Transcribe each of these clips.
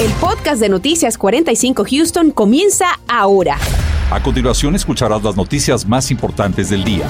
El podcast de Noticias 45 Houston comienza ahora. A continuación escucharás las noticias más importantes del día.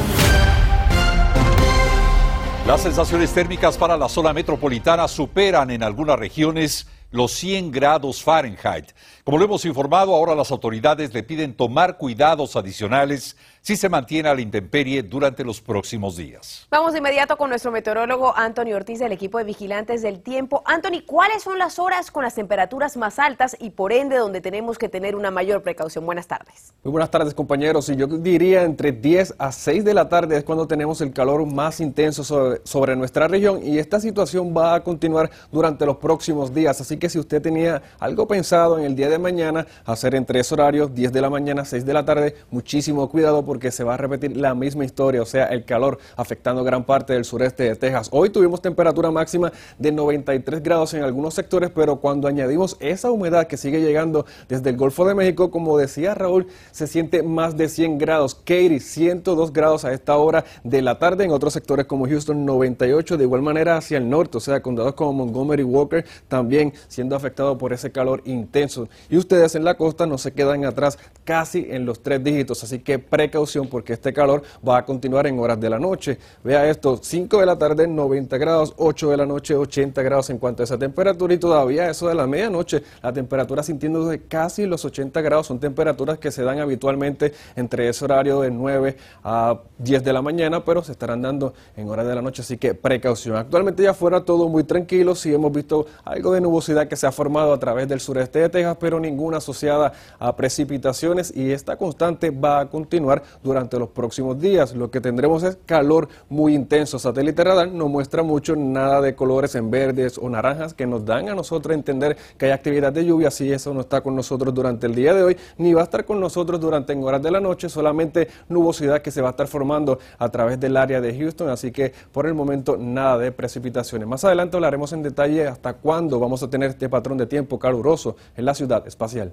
Las sensaciones térmicas para la zona metropolitana superan en algunas regiones los 100 grados Fahrenheit. Como lo hemos informado, ahora las autoridades le piden tomar cuidados adicionales si se mantiene a la intemperie durante los próximos días. Vamos de inmediato con nuestro meteorólogo Anthony Ortiz del equipo de vigilantes del tiempo. Anthony, ¿cuáles son las horas con las temperaturas más altas y por ende donde tenemos que tener una mayor precaución? Buenas tardes. Muy buenas tardes compañeros. Y yo diría entre 10 a 6 de la tarde es cuando tenemos el calor más intenso sobre, sobre nuestra región y esta situación va a continuar durante los próximos días. Así que si usted tenía algo pensado en el día de mañana hacer en tres horarios, 10 de la mañana, 6 de la tarde, muchísimo cuidado porque se va a repetir la misma historia, o sea, el calor afectando gran parte del sureste de Texas. Hoy tuvimos temperatura máxima de 93 grados en algunos sectores, pero cuando añadimos esa humedad que sigue llegando desde el Golfo de México, como decía Raúl, se siente más de 100 grados. Katy, 102 grados a esta hora de la tarde. En otros sectores como Houston, 98. De igual manera hacia el norte, o sea, condados como Montgomery Walker, también siendo afectado por ese calor intenso. Y ustedes en la costa no se quedan atrás casi en los tres dígitos, así que precaución porque este calor va a continuar en horas de la noche. Vea esto, 5 de la tarde 90 grados, 8 de la noche 80 grados en cuanto a esa temperatura y todavía eso de la medianoche, la temperatura sintiéndose casi los 80 grados, son temperaturas que se dan habitualmente entre ese horario de 9 a 10 de la mañana, pero se estarán dando en horas de la noche, así que precaución. Actualmente ya fuera todo muy tranquilo, sí hemos visto algo de nubosidad que se ha formado a través del sureste de Texas, pero ninguna asociada a precipitaciones y esta constante va a continuar durante los próximos días. Lo que tendremos es calor muy intenso. Satélite radar no muestra mucho nada de colores en verdes o naranjas que nos dan a nosotros entender que hay actividad de lluvia. Si eso no está con nosotros durante el día de hoy, ni va a estar con nosotros durante en horas de la noche, solamente nubosidad que se va a estar formando a través del área de Houston. Así que por el momento nada de precipitaciones. Más adelante hablaremos en detalle hasta cuándo vamos a tener este patrón de tiempo caluroso en la ciudad espacial.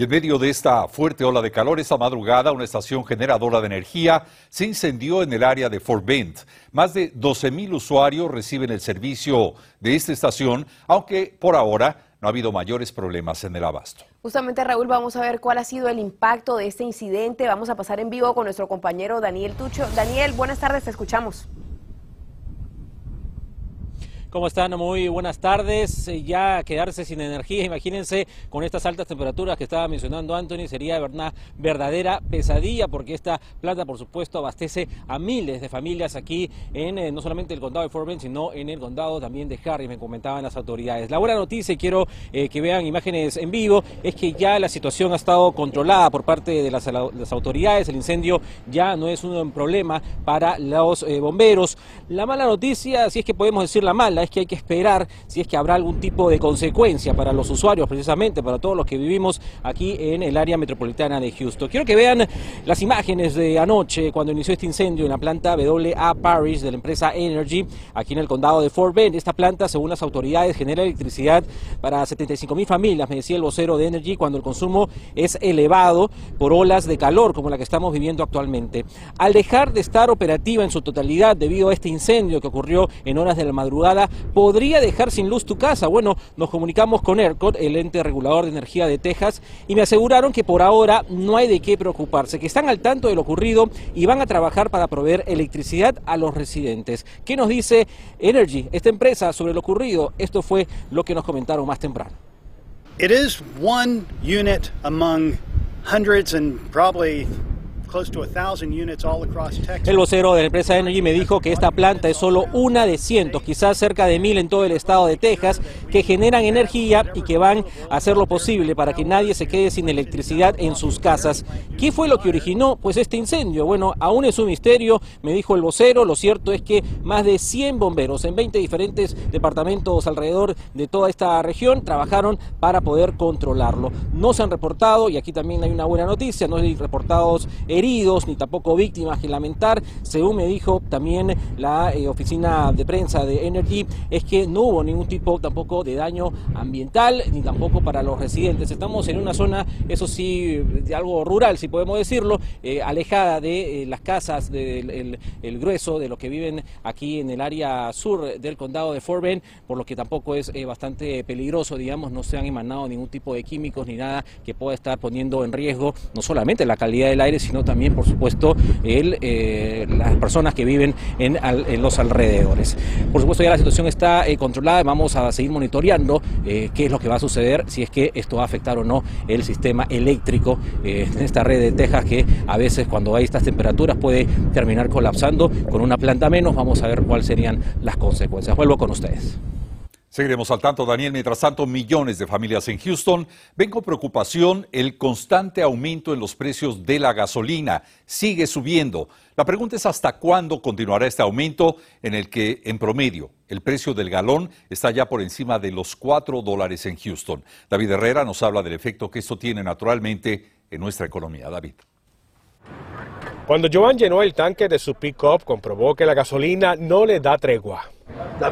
Y en medio de esta fuerte ola de calor, esta madrugada, una estación generadora de energía se incendió en el área de Fort Bend. Más de 12.000 usuarios reciben el servicio de esta estación, aunque por ahora no ha habido mayores problemas en el abasto. Justamente, Raúl, vamos a ver cuál ha sido el impacto de este incidente. Vamos a pasar en vivo con nuestro compañero Daniel Tucho. Daniel, buenas tardes, te escuchamos. ¿Cómo están? Muy buenas tardes. Eh, ya quedarse sin energía, imagínense, con estas altas temperaturas que estaba mencionando Anthony, sería una verdadera pesadilla porque esta planta, por supuesto, abastece a miles de familias aquí en eh, no solamente el condado de Fort sino en el condado también de Harris, me comentaban las autoridades. La buena noticia, y quiero eh, que vean imágenes en vivo, es que ya la situación ha estado controlada por parte de las autoridades. El incendio ya no es un problema para los bomberos. La mala noticia, si es que podemos decir la mala, es que hay que esperar si es que habrá algún tipo de consecuencia para los usuarios, precisamente para todos los que vivimos aquí en el área metropolitana de Houston. Quiero que vean las imágenes de anoche cuando inició este incendio en la planta WA Paris de la empresa Energy, aquí en el condado de Fort Bend. Esta planta, según las autoridades, genera electricidad para 75 mil familias, me decía el vocero de Energy, cuando el consumo es elevado por olas de calor como la que estamos viviendo actualmente. Al dejar de estar operativa en su totalidad debido a este incendio que ocurrió en horas de la madrugada, podría dejar sin luz tu casa. Bueno, nos comunicamos con ERCOT, el ente regulador de energía de Texas, y me aseguraron que por ahora no hay de qué preocuparse, que están al tanto de lo ocurrido y van a trabajar para proveer electricidad a los residentes. ¿Qué nos dice Energy, esta empresa, sobre lo ocurrido? Esto fue lo que nos comentaron más temprano. It is one unit among hundreds and el vocero de la empresa Energy me dijo que esta planta es solo una de cientos, quizás cerca de mil en todo el estado de Texas, que generan energía y que van a hacer lo posible para que nadie se quede sin electricidad en sus casas. ¿Qué fue lo que originó pues este incendio? Bueno, aún es un misterio, me dijo el vocero. Lo cierto es que más de 100 bomberos en 20 diferentes departamentos alrededor de toda esta región trabajaron para poder controlarlo. No se han reportado, y aquí también hay una buena noticia, no hay reportados heridos ni tampoco víctimas que lamentar. Según me dijo también la eh, oficina de prensa de Energy, es que no hubo ningún tipo tampoco de daño ambiental ni tampoco para los residentes. Estamos en una zona, eso sí, de algo rural, si podemos decirlo, eh, alejada de eh, las casas, del el grueso de los que viven aquí en el área sur del condado de Fort por lo que tampoco es bastante peligroso, digamos, no se han emanado ningún tipo de químicos ni nada que pueda estar poniendo en riesgo no solamente la calidad del aire, sino también, por supuesto, el, eh, las personas que viven en, los alrededores. Por supuesto, ya la situación está eh, controlada, vamos a seguir monitoreando eh, qué es lo que va a suceder, si es que esto va a afectar o no el sistema eléctrico en esta red de Texas que a veces cuando hay estas temperaturas puede terminar colapsando con una planta menos. Vamos a ver cuáles serían las consecuencias. Vuelvo con ustedes. Seguiremos al tanto, Daniel. Mientras tanto, millones de familias en Houston ven con preocupación el constante aumento en los precios de la gasolina. Sigue subiendo. La pregunta es hasta cuándo continuará este aumento en el que, en promedio, el precio del galón está ya por encima de los 4 dólares en Houston. David Herrera nos habla del efecto que esto tiene naturalmente en nuestra economía. David. Cuando Joan llenó el tanque de su pick-up, comprobó que la gasolina no le da tregua.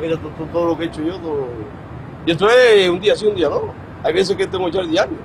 Mira todo, lo que he hecho yo. Y esto es un día sí, un día no. Hay veces que tengo que echar diario.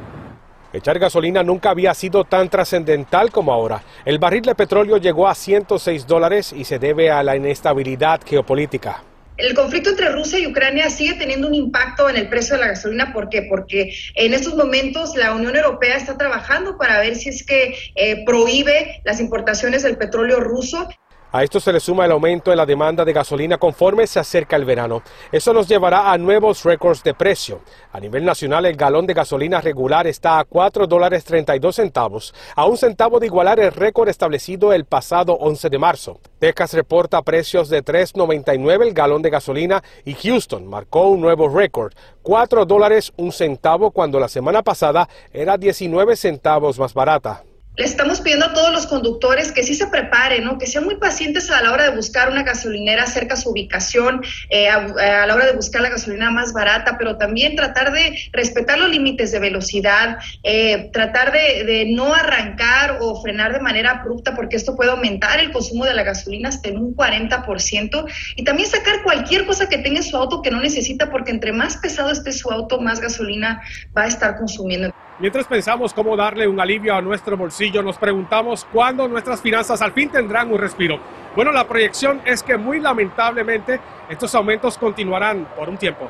Echar gasolina nunca había sido tan trascendental como ahora. El barril de petróleo llegó a 106 dólares y se debe a la inestabilidad geopolítica. El conflicto entre Rusia y Ucrania sigue teniendo un impacto en el precio de la gasolina. ¿Por qué? Porque en estos momentos la Unión Europea está trabajando para ver si es que eh, prohíbe las importaciones del petróleo ruso. A esto se le suma el aumento en la demanda de gasolina conforme se acerca el verano. Eso nos llevará a nuevos récords de precio. A nivel nacional, el galón de gasolina regular está a 4 dólares 32 centavos, a un centavo de igualar el récord establecido el pasado 11 de marzo. Texas reporta precios de 3.99 el galón de gasolina y Houston marcó un nuevo récord, 4 dólares un centavo cuando la semana pasada era 19 centavos más barata le estamos pidiendo a todos los conductores que sí se preparen, ¿no? que sean muy pacientes a la hora de buscar una gasolinera cerca a su ubicación, eh, a, la hora de buscar la gasolina más barata, pero también tratar de respetar los límites de velocidad, eh, tratar de, de, no arrancar o frenar de manera abrupta, porque esto puede aumentar el consumo de la gasolina hasta en un 40%, y también sacar cualquier cosa que tenga en su auto que no necesita, porque entre más pesado esté su auto, más gasolina va a estar consumiendo. Mientras pensamos cómo darle un alivio a nuestro bolsillo, nos preguntamos cuándo nuestras finanzas al fin tendrán un respiro. Bueno, la proyección es que muy lamentablemente estos aumentos continuarán por un tiempo.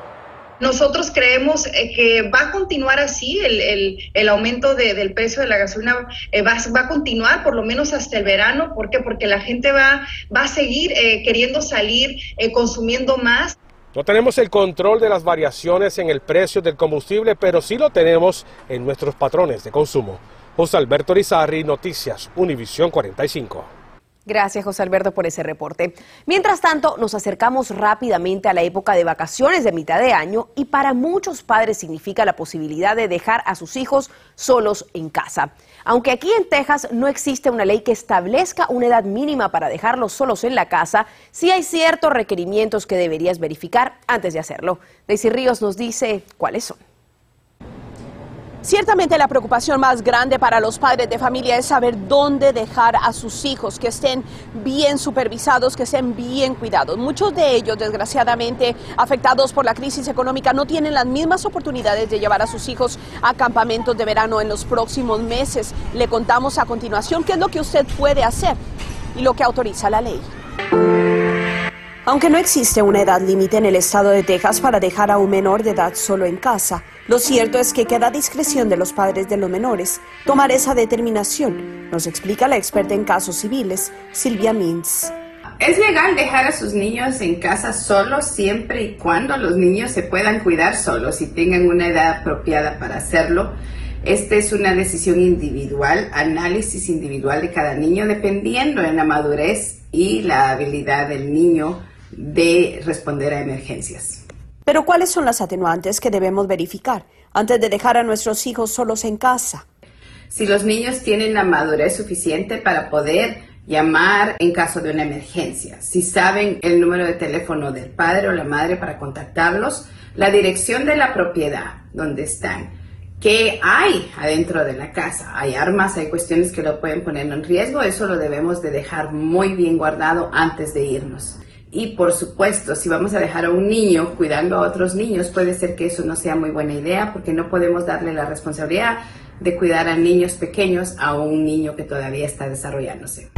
Nosotros creemos eh, que va a continuar así, el, aumento del precio de la gasolina eh, va, a continuar por lo menos hasta el verano. ¿Por qué? Porque la gente va, va a seguir eh, queriendo salir, consumiendo más. No tenemos el control de las variaciones en el precio del combustible, pero sí lo tenemos en nuestros patrones de consumo. José Alberto Rizarri, Noticias, Univisión 45. Gracias, José Alberto, por ese reporte. Mientras tanto, nos acercamos rápidamente a la época de vacaciones de mitad de año y para muchos padres significa la posibilidad de dejar a sus hijos solos en casa. Aunque aquí en Texas no existe una ley que establezca una edad mínima para dejarlos solos en la casa, sí hay ciertos requerimientos que deberías verificar antes de hacerlo. Daisy Ríos nos dice cuáles son. Ciertamente la preocupación más grande para los padres de familia es saber dónde dejar a sus hijos, que estén bien supervisados, que estén bien cuidados. Muchos de ellos, desgraciadamente, afectados por la crisis económica, no tienen las mismas oportunidades de llevar a sus hijos a campamentos de verano en los próximos meses. Le contamos a continuación qué es lo que usted puede hacer y lo que autoriza la ley. Aunque no existe una edad límite en el estado de Texas para dejar a un menor de edad solo en casa, lo cierto es que queda a discreción de los padres de los menores tomar esa determinación, nos explica la experta en casos civiles, Silvia Mintz. Es legal dejar a sus niños en casa solos siempre y cuando los niños se puedan cuidar solos y tengan una edad apropiada para hacerlo. Esta es una decisión individual, análisis individual de cada niño, dependiendo de la madurez y la habilidad del niño de responder a emergencias. Pero ¿cuáles son las atenuantes que debemos verificar antes de dejar a nuestros hijos solos en casa? Si los niños tienen la madurez suficiente para poder llamar en caso de una emergencia, si saben el número de teléfono del padre o la madre para contactarlos, la dirección de la propiedad donde están, qué hay adentro de la casa. Hay armas, hay cuestiones que lo pueden poner en riesgo. Eso lo debemos de dejar muy bien guardado antes de irnos. Y por supuesto, si vamos a dejar a un niño cuidando a otros niños, puede ser que eso no sea muy buena idea porque no podemos darle la responsabilidad de cuidar a niños pequeños a un niño que todavía está desarrollándose.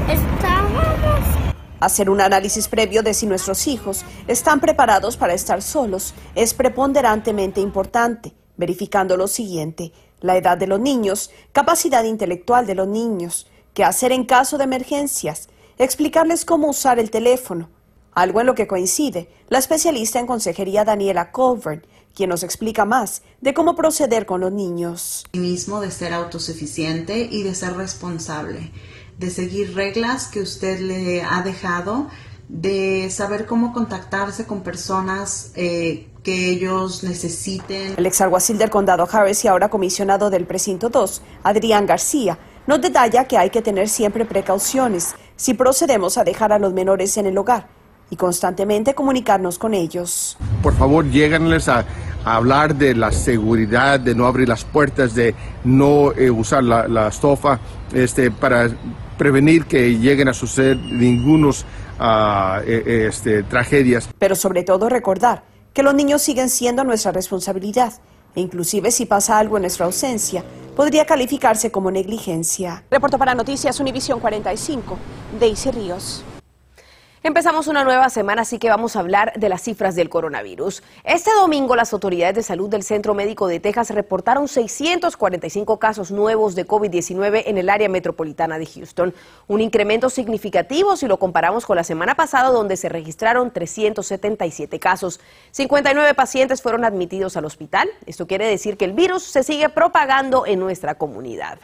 Hacer un análisis previo de si nuestros hijos están preparados para estar solos es preponderantemente importante, verificando lo siguiente, la edad de los niños, capacidad intelectual de los niños, qué hacer en caso de emergencias, explicarles cómo usar el teléfono, algo en lo que coincide la especialista en consejería Daniela Colburn, quien nos explica más de cómo proceder con los niños. Mismo de ser autosuficiente y de ser responsable, de seguir reglas que usted le ha dejado, de saber cómo contactarse con personas eh, que ellos necesiten. El ex alguacil del condado Harris y ahora comisionado del precinto 2, Adrián García, nos detalla que hay que tener siempre precauciones si procedemos a dejar a los menores en el hogar y constantemente comunicarnos con ellos. Por favor, lléganles a, hablar de la seguridad, de no abrir las puertas, de no eh, usar la, estofa, este, para prevenir que lleguen a suceder ningunos eh, este, tragedias. Pero sobre todo recordar que los niños siguen siendo nuestra responsabilidad e inclusive si pasa algo en nuestra ausencia, podría calificarse como negligencia. Reporto para Noticias Univisión 45, Daisy Ríos. Empezamos una nueva semana, así que vamos a hablar de las cifras del coronavirus. Este domingo las autoridades de salud del Centro Médico de Texas reportaron 645 casos nuevos de COVID-19 en el área metropolitana de Houston, un incremento significativo si lo comparamos con la semana pasada donde se registraron 377 casos. 59 pacientes fueron admitidos al hospital. Esto quiere decir que el virus se sigue propagando en nuestra comunidad.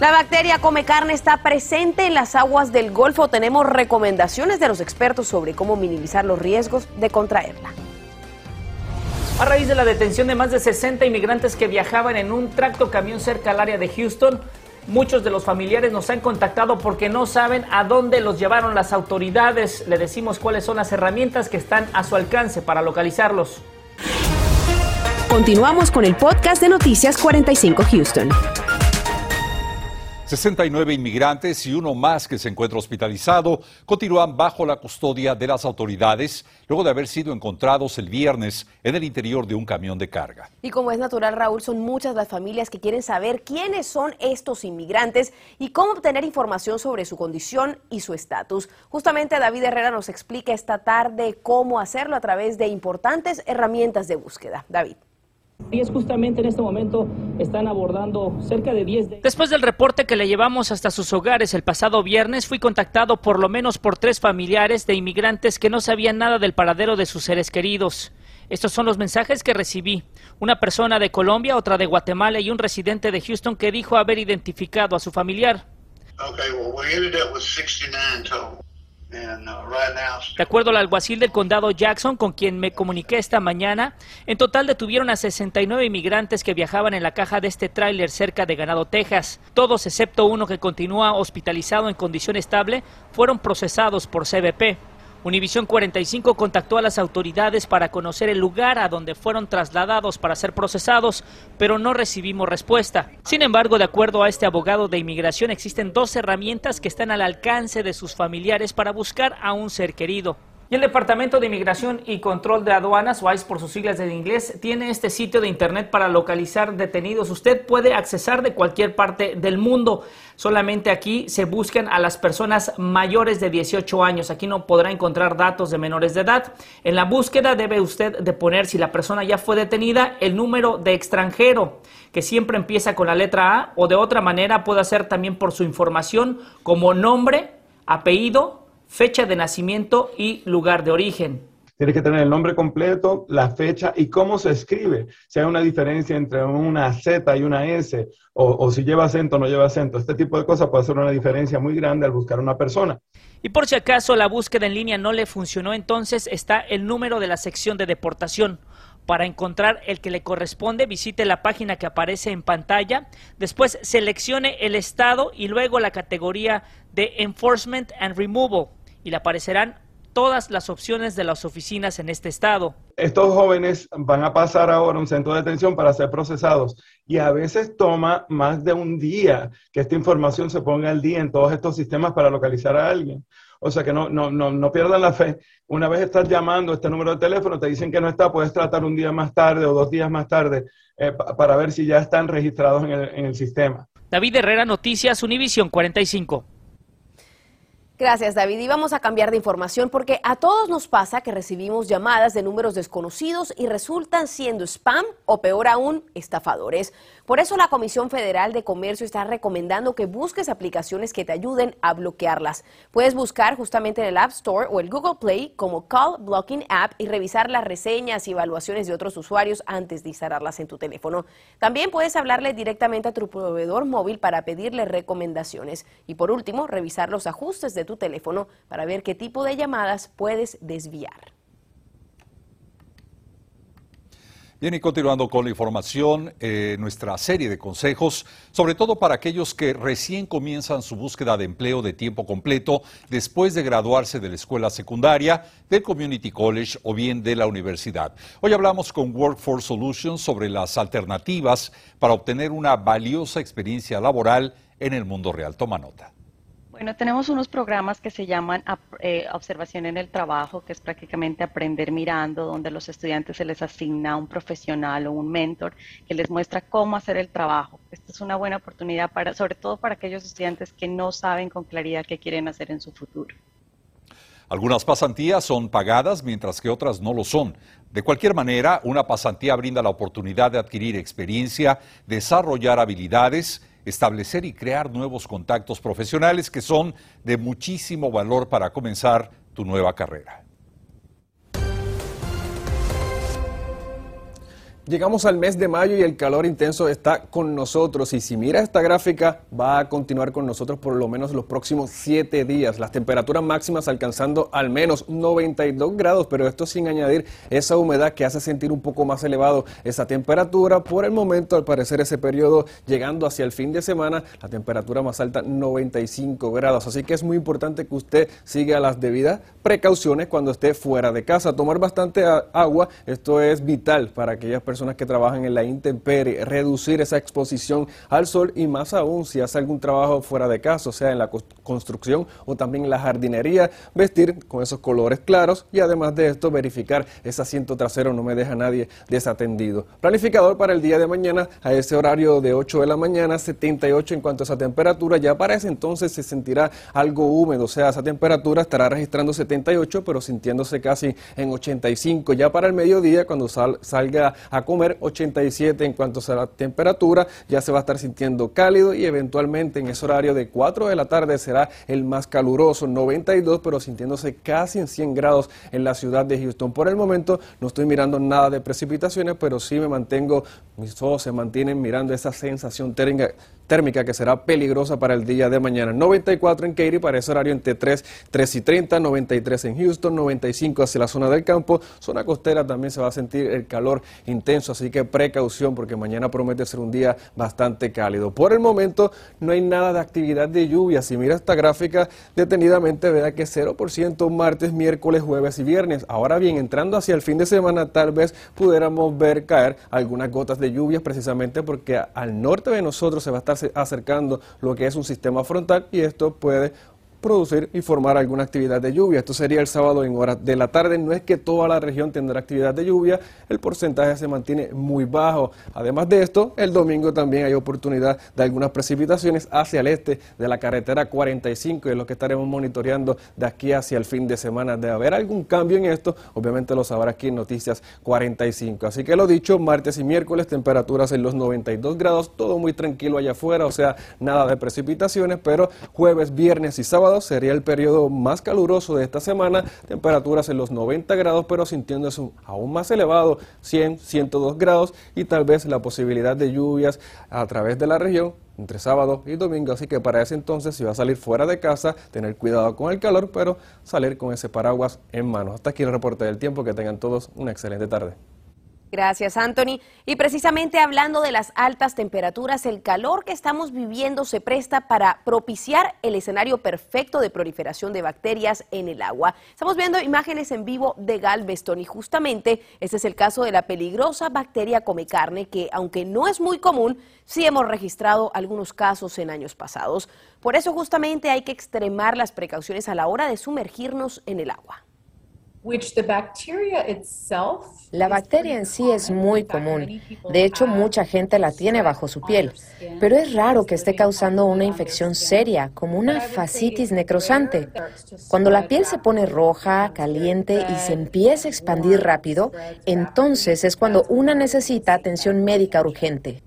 La bacteria come carne está presente en las aguas del Golfo. Tenemos recomendaciones de los expertos sobre cómo minimizar los riesgos de contraerla. A raíz de la detención de más de 60 inmigrantes que viajaban en un tracto camión cerca al área de Houston, muchos de los familiares nos han contactado porque no saben a dónde los llevaron las autoridades. Le decimos cuáles son las herramientas que están a su alcance para localizarlos. Continuamos con el podcast de Noticias 45 Houston. 69 inmigrantes y uno más que se encuentra hospitalizado continúan bajo la custodia de las autoridades luego de haber sido encontrados el viernes en el interior de un camión de carga. Y como es natural, Raúl, son muchas las familias que quieren saber quiénes son estos inmigrantes y cómo obtener información sobre su condición y su estatus. Justamente David Herrera nos explica esta tarde cómo hacerlo a través de importantes herramientas de búsqueda. David. Y es justamente en este momento están abordando cerca de 10 Después del reporte que le llevamos hasta sus hogares el pasado viernes, fui contactado por lo menos por tres familiares de inmigrantes que no sabían nada del paradero de sus seres queridos. Estos son los mensajes que recibí. Una persona de Colombia, otra de Guatemala y un residente de Houston que dijo haber identificado a su familiar. De acuerdo al alguacil del condado Jackson, con quien me comuniqué esta mañana, en total detuvieron a 69 inmigrantes que viajaban en la caja de este tráiler cerca de Ganado, Texas. Todos, excepto uno que continúa hospitalizado en condición estable, fueron procesados por CBP. Univisión 45 contactó a las autoridades para conocer el lugar a donde fueron trasladados para ser procesados, pero no recibimos respuesta. Sin embargo, de acuerdo a este abogado de inmigración, existen dos herramientas que están al alcance de sus familiares para buscar a un ser querido. Y el Departamento de Inmigración y Control de Aduanas, o ICE por sus siglas en inglés, tiene este sitio de internet para localizar detenidos. Usted puede accesar de cualquier parte del mundo. Solamente aquí se buscan a las personas mayores de 18 años. Aquí no podrá encontrar datos de menores de edad. En la búsqueda debe usted de poner si la persona ya fue detenida el número de extranjero, que siempre empieza con la letra A, o de otra manera puede hacer también por su información como nombre, apellido, fecha de nacimiento y lugar de origen. Tiene que tener el nombre completo, la fecha y cómo se escribe. Si hay una diferencia entre una Z y una S, o, si lleva acento o no lleva acento. Este tipo de cosas puede hacer una diferencia muy grande al buscar una persona. Y por si acaso la búsqueda en línea no le funcionó, entonces está el número de la sección de deportación. Para encontrar el que le corresponde, visite la página que aparece en pantalla. Después seleccione el estado y luego la categoría de Enforcement and Removal y le aparecerán todas las opciones de las oficinas en este estado. Estos jóvenes van a pasar ahora a un centro de detención para ser procesados y a veces toma más de un día que esta información se ponga al día en todos estos sistemas para localizar a alguien. O sea que no, no, no, no pierdan la fe. Una vez estás llamando este número de teléfono, te dicen que no está, puedes tratar un día más tarde o dos días más tarde eh, para ver si ya están registrados en el, en el sistema. David Herrera, Noticias, Univisión 45. Gracias, David. Y vamos a cambiar de información porque a todos nos pasa que recibimos llamadas de números desconocidos y resultan siendo spam o peor aún, estafadores. Por eso la Comisión Federal de Comercio está recomendando que busques aplicaciones que te ayuden a bloquearlas. Puedes buscar justamente en el App Store o el Google Play como Call Blocking App y revisar las reseñas y evaluaciones de otros usuarios antes de instalarlas en tu teléfono. También puedes hablarle directamente a tu proveedor móvil para pedirle recomendaciones. Y por último, revisar los ajustes de tu teléfono para ver qué tipo de llamadas puedes desviar. Bien, y continuando con la información, eh, nuestra serie de consejos, sobre todo para aquellos que recién comienzan su búsqueda de empleo de tiempo completo después de graduarse de la escuela secundaria, del community college o bien de la universidad. Hoy hablamos con Workforce Solutions sobre las alternativas para obtener una valiosa experiencia laboral en el mundo real. Toma nota. Bueno, tenemos unos programas que se llaman eh, Observación en el Trabajo, que es prácticamente aprender mirando, donde los estudiantes se les asigna un profesional o un mentor que les muestra cómo hacer el trabajo. Esta es una buena oportunidad, para, sobre todo para aquellos estudiantes que no saben con claridad qué quieren hacer en su futuro. Algunas pasantías son pagadas mientras que otras no lo son. De cualquier manera, una pasantía brinda la oportunidad de adquirir experiencia, desarrollar habilidades, establecer y crear nuevos contactos profesionales que son de muchísimo valor para comenzar tu nueva carrera. Llegamos al mes de mayo y el calor intenso está con nosotros y si mira esta gráfica va a continuar con nosotros por lo menos los próximos siete días. Las temperaturas máximas alcanzando al menos 92 grados, pero esto sin añadir esa humedad que hace sentir un poco más elevado esa temperatura. Por el momento, al parecer, ese periodo llegando hacia el fin de semana, la temperatura más alta 95 grados. Así que es muy importante que usted siga las debidas precauciones cuando esté fuera de casa. Tomar bastante agua, esto es vital para aquellas personas que trabajan en la intemperie, reducir esa exposición al sol y más aún si hace algún trabajo fuera de casa, o sea, en la construcción o también en la jardinería, vestir con esos colores claros y además de esto verificar ese asiento trasero no me deja nadie desatendido. Planificador para el día de mañana a ese horario de 8 de la mañana, 78 en cuanto a esa temperatura, ya para ese entonces se sentirá algo húmedo, o sea, esa temperatura estará registrando 78 pero sintiéndose casi en 85, ya para el mediodía cuando salga a comer 87 en cuanto a la temperatura, ya se va a estar sintiendo cálido y eventualmente en ese horario de 4 de la tarde será el más caluroso, 92, pero sintiéndose casi en 100 grados en la ciudad de Houston. Por el momento no estoy mirando nada de precipitaciones, pero sí me mantengo, mis ojos se mantienen mirando esa sensación térmica térmica que será peligrosa para el día de mañana. 94 en Katy para ese horario entre 3, 3 y 30, 93 en Houston, 95 hacia la zona del campo. Zona costera también se va a sentir el calor intenso, así que precaución porque mañana promete ser un día bastante cálido. Por el momento no hay nada de actividad de lluvia. Si mira esta gráfica detenidamente, vea que 0% martes, miércoles, jueves y viernes. Ahora bien, entrando hacia el fin de semana, tal vez pudiéramos ver caer algunas gotas de lluvia precisamente porque al norte de nosotros se va a estar acercando lo que es un sistema frontal y esto puede producir y formar alguna actividad de lluvia. Esto sería el sábado en horas de la tarde. No es que toda la región tendrá actividad de lluvia, el porcentaje se mantiene muy bajo. Además de esto, el domingo también hay oportunidad de algunas precipitaciones hacia el este de la carretera 45 y es lo que estaremos monitoreando de aquí hacia el fin de semana. De haber algún cambio en esto, obviamente lo sabrá aquí en Noticias 45. Así que lo dicho, martes y miércoles temperaturas en los 92 grados, todo muy tranquilo allá afuera, o sea, nada de precipitaciones, pero jueves, viernes y sábado sería el periodo más caluroso de esta semana, temperaturas en los 90 grados, pero sintiéndose aún más elevado, 100, 102 grados y tal vez la posibilidad de lluvias a través de la región entre sábado y domingo, así que para ese entonces si va a salir fuera de casa, tener cuidado con el calor, pero salir con ese paraguas en mano. Hasta aquí el reporte del tiempo, que tengan todos una excelente tarde. Gracias, Anthony. Y precisamente hablando de las altas temperaturas, el calor que estamos viviendo se presta para propiciar el escenario perfecto de proliferación de bacterias en el agua. Estamos viendo imágenes en vivo de Galveston y justamente este es el caso de la peligrosa bacteria come carne que, aunque no es muy común, sí hemos registrado algunos casos en años pasados. Por eso justamente hay que extremar las precauciones a la hora de sumergirnos en el agua. La bacteria en sí es muy común. De hecho, mucha gente la tiene bajo su piel. Pero es raro que esté causando una infección seria, como una fascitis necrosante. Cuando la piel se pone roja, caliente y se empieza a expandir rápido, entonces es cuando una necesita atención médica urgente.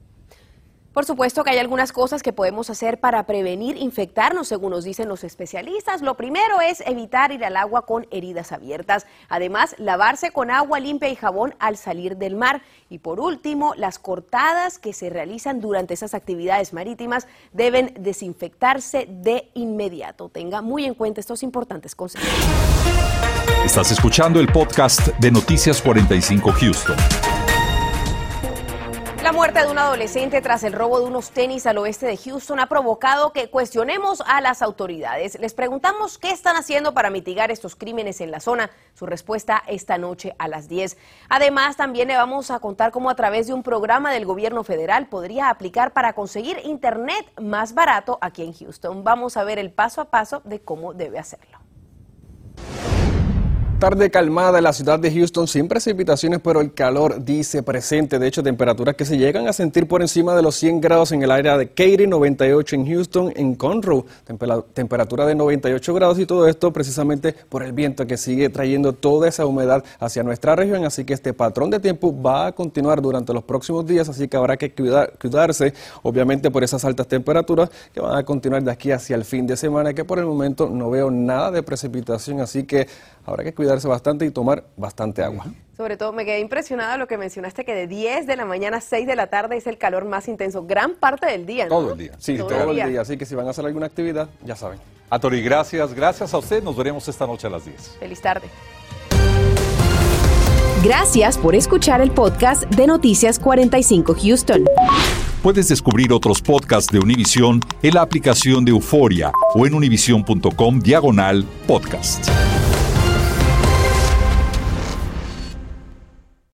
Por supuesto que hay algunas cosas que podemos hacer para prevenir infectarnos, según nos dicen los especialistas. Lo primero es evitar ir al agua con heridas abiertas. Además, lavarse con agua limpia y jabón al salir del mar. Y por último, las cortadas que se realizan durante esas actividades marítimas deben desinfectarse de inmediato. Tenga muy en cuenta estos importantes consejos. Estás escuchando el podcast de Noticias 45 Houston. La muerte de un adolescente tras el robo de unos tenis al oeste de Houston ha provocado que cuestionemos a las autoridades. Les preguntamos qué están haciendo para mitigar estos crímenes en la zona. Su respuesta esta noche a las 10. Además, también le vamos a contar cómo a través de un programa del gobierno federal podría aplicar para conseguir internet más barato aquí en Houston. Vamos a ver el paso a paso de cómo debe hacerlo tarde calmada en la ciudad de Houston, sin precipitaciones, pero el calor dice presente. De hecho, temperaturas que se llegan a sentir por encima de los 100 grados en el área de Katy, 98 en Houston, en Conroe, temperatura de 98 grados y todo esto precisamente por el viento que sigue trayendo toda esa humedad hacia nuestra región. Así que este patrón de tiempo va a continuar durante los próximos días, así que habrá que cuidarse, obviamente, por esas altas temperaturas que van a continuar de aquí hacia el fin de semana, que por el momento no veo nada de precipitación, así que habrá que cuidarse bastante y tomar bastante agua. Sobre todo me quedé impresionada lo que mencionaste que de 10 de la mañana a 6 de la tarde es el calor más intenso, gran parte del día. Todo el día, sí, todo, el día. Así que si van a hacer alguna actividad, ya saben. A Tori, gracias, gracias a usted. Nos veremos esta noche a las 10. Feliz tarde. Gracias por escuchar el podcast de Noticias 45 Houston. Puedes descubrir otros podcasts de Univision en la aplicación de Euforia o en univision.com diagonal podcast.